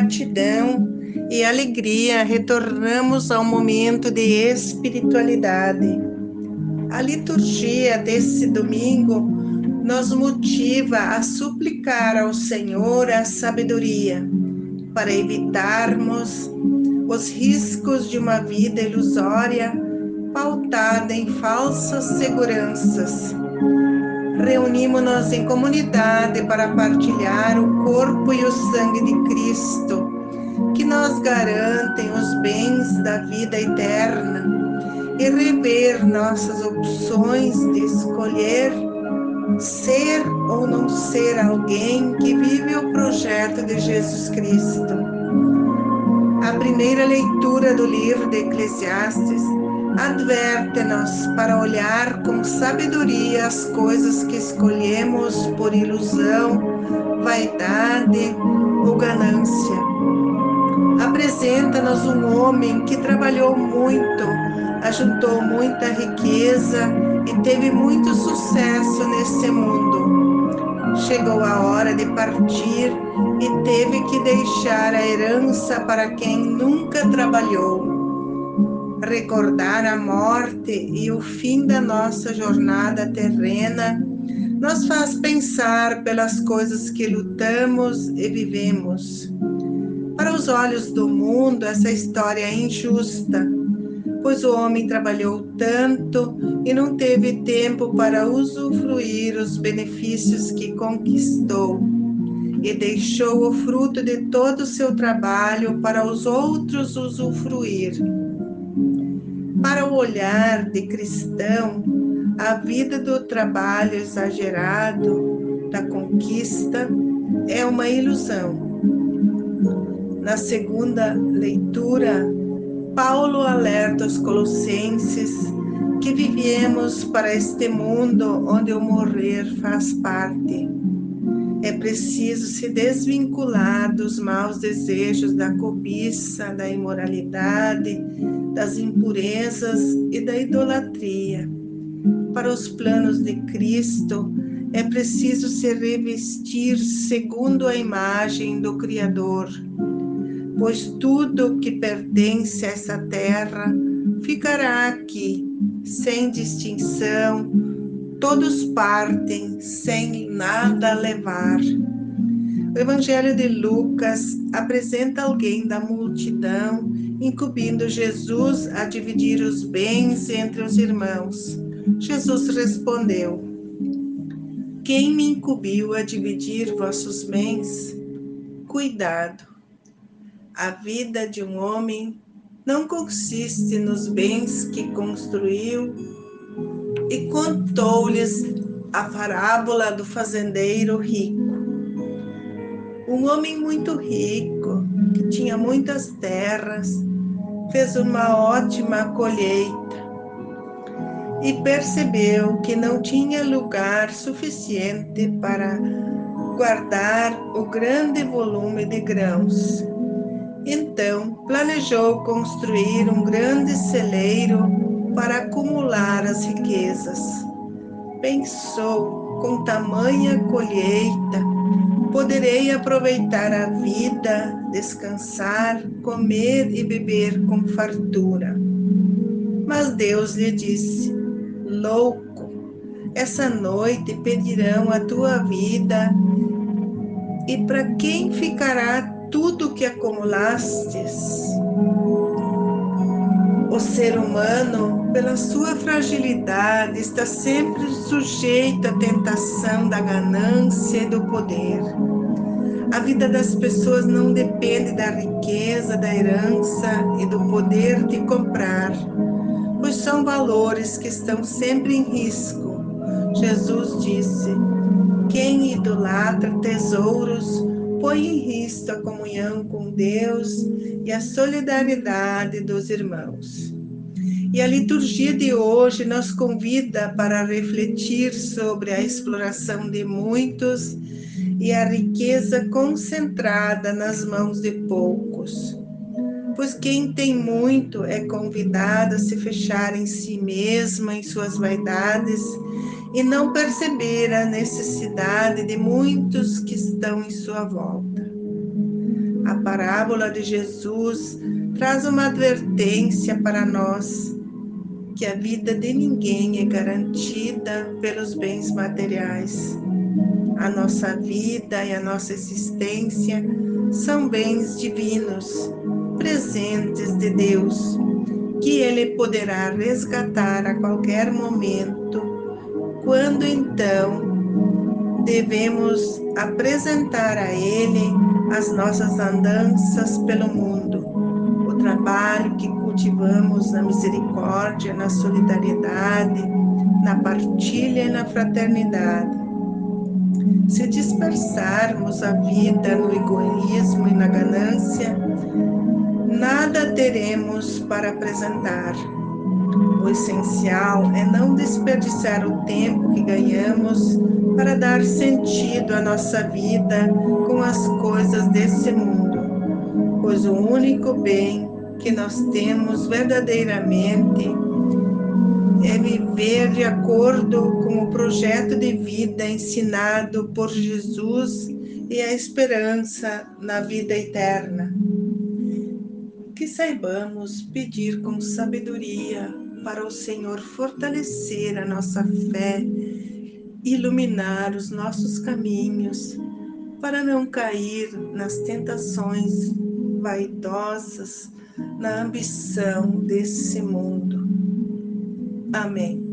gratidão e alegria retornamos ao momento de espiritualidade. A liturgia desse domingo nos motiva a suplicar ao Senhor a sabedoria para evitarmos os riscos de uma vida ilusória pautada em falsas seguranças. Reunimos-nos em comunidade para partilhar o corpo e o sangue de Cristo, que nos garantem os bens da vida eterna, e rever nossas opções de escolher ser ou não ser alguém que vive o projeto de Jesus Cristo. A primeira leitura do livro de Eclesiastes adverte-nos para olhar com sabedoria as coisas que escolhemos por ilusão, vaidade ou ganância. Apresenta-nos um homem que trabalhou muito, ajuntou muita riqueza e teve muito sucesso nesse mundo. Chegou a hora de partir e teve que deixar a herança para quem nunca trabalhou recordar a morte e o fim da nossa jornada terrena nos faz pensar pelas coisas que lutamos e vivemos. Para os olhos do mundo, essa história é injusta, pois o homem trabalhou tanto e não teve tempo para usufruir os benefícios que conquistou e deixou o fruto de todo o seu trabalho para os outros usufruir. Para o olhar de cristão, a vida do trabalho exagerado, da conquista, é uma ilusão. Na segunda leitura, Paulo alerta os colossenses que vivemos para este mundo onde o morrer faz parte. É preciso se desvincular dos maus desejos da cobiça, da imoralidade, das impurezas e da idolatria. Para os planos de Cristo, é preciso se revestir segundo a imagem do Criador, pois tudo que pertence a essa terra ficará aqui, sem distinção, todos partem sem nada levar. O Evangelho de Lucas apresenta alguém da multidão incumbindo Jesus a dividir os bens entre os irmãos. Jesus respondeu: Quem me incumbiu a dividir vossos bens? Cuidado. A vida de um homem não consiste nos bens que construiu e contou-lhes a parábola do fazendeiro rico. Um homem muito rico, que tinha muitas terras, fez uma ótima colheita e percebeu que não tinha lugar suficiente para guardar o grande volume de grãos. Então, planejou construir um grande celeiro para acumular as riquezas. Pensou, com tamanha colheita, poderei aproveitar a vida, descansar, comer e beber com fartura. Mas Deus lhe disse: Louco, essa noite pedirão a tua vida, e para quem ficará tudo que acumulastes? O ser humano, pela sua fragilidade, está sempre sujeito à tentação da ganância e do poder. A vida das pessoas não depende da riqueza, da herança e do poder de comprar, pois são valores que estão sempre em risco. Jesus disse: quem idolatra tesouros põe em risco a comunhão com Deus e a solidariedade dos irmãos. E a liturgia de hoje nos convida para refletir sobre a exploração de muitos e a riqueza concentrada nas mãos de poucos. Pois quem tem muito é convidado a se fechar em si mesma, em suas vaidades, e não perceber a necessidade de muitos que estão em sua volta. A parábola de Jesus traz uma advertência para nós que a vida de ninguém é garantida pelos bens materiais. A nossa vida e a nossa existência são bens divinos, presentes de Deus, que Ele poderá resgatar a qualquer momento, quando então devemos apresentar a Ele as nossas andanças pelo mundo, trabalho que cultivamos na misericórdia, na solidariedade, na partilha e na fraternidade. Se dispersarmos a vida no egoísmo e na ganância, nada teremos para apresentar. O essencial é não desperdiçar o tempo que ganhamos para dar sentido à nossa vida com as coisas desse mundo, pois o único bem que nós temos verdadeiramente é viver de acordo com o projeto de vida ensinado por Jesus e a esperança na vida eterna. Que saibamos pedir com sabedoria para o Senhor fortalecer a nossa fé, iluminar os nossos caminhos, para não cair nas tentações vaidosas, na ambição desse mundo. Amém.